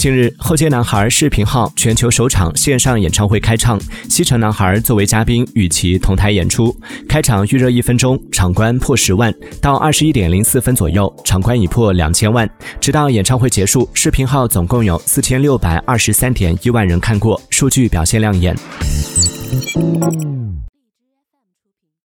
近日，后街男孩视频号全球首场线上演唱会开唱，西城男孩作为嘉宾与其同台演出。开场预热一分钟，场观破十万；到二十一点零四分左右，场观已破两千万。直到演唱会结束，视频号总共有四千六百二十三点一万人看过，数据表现亮眼。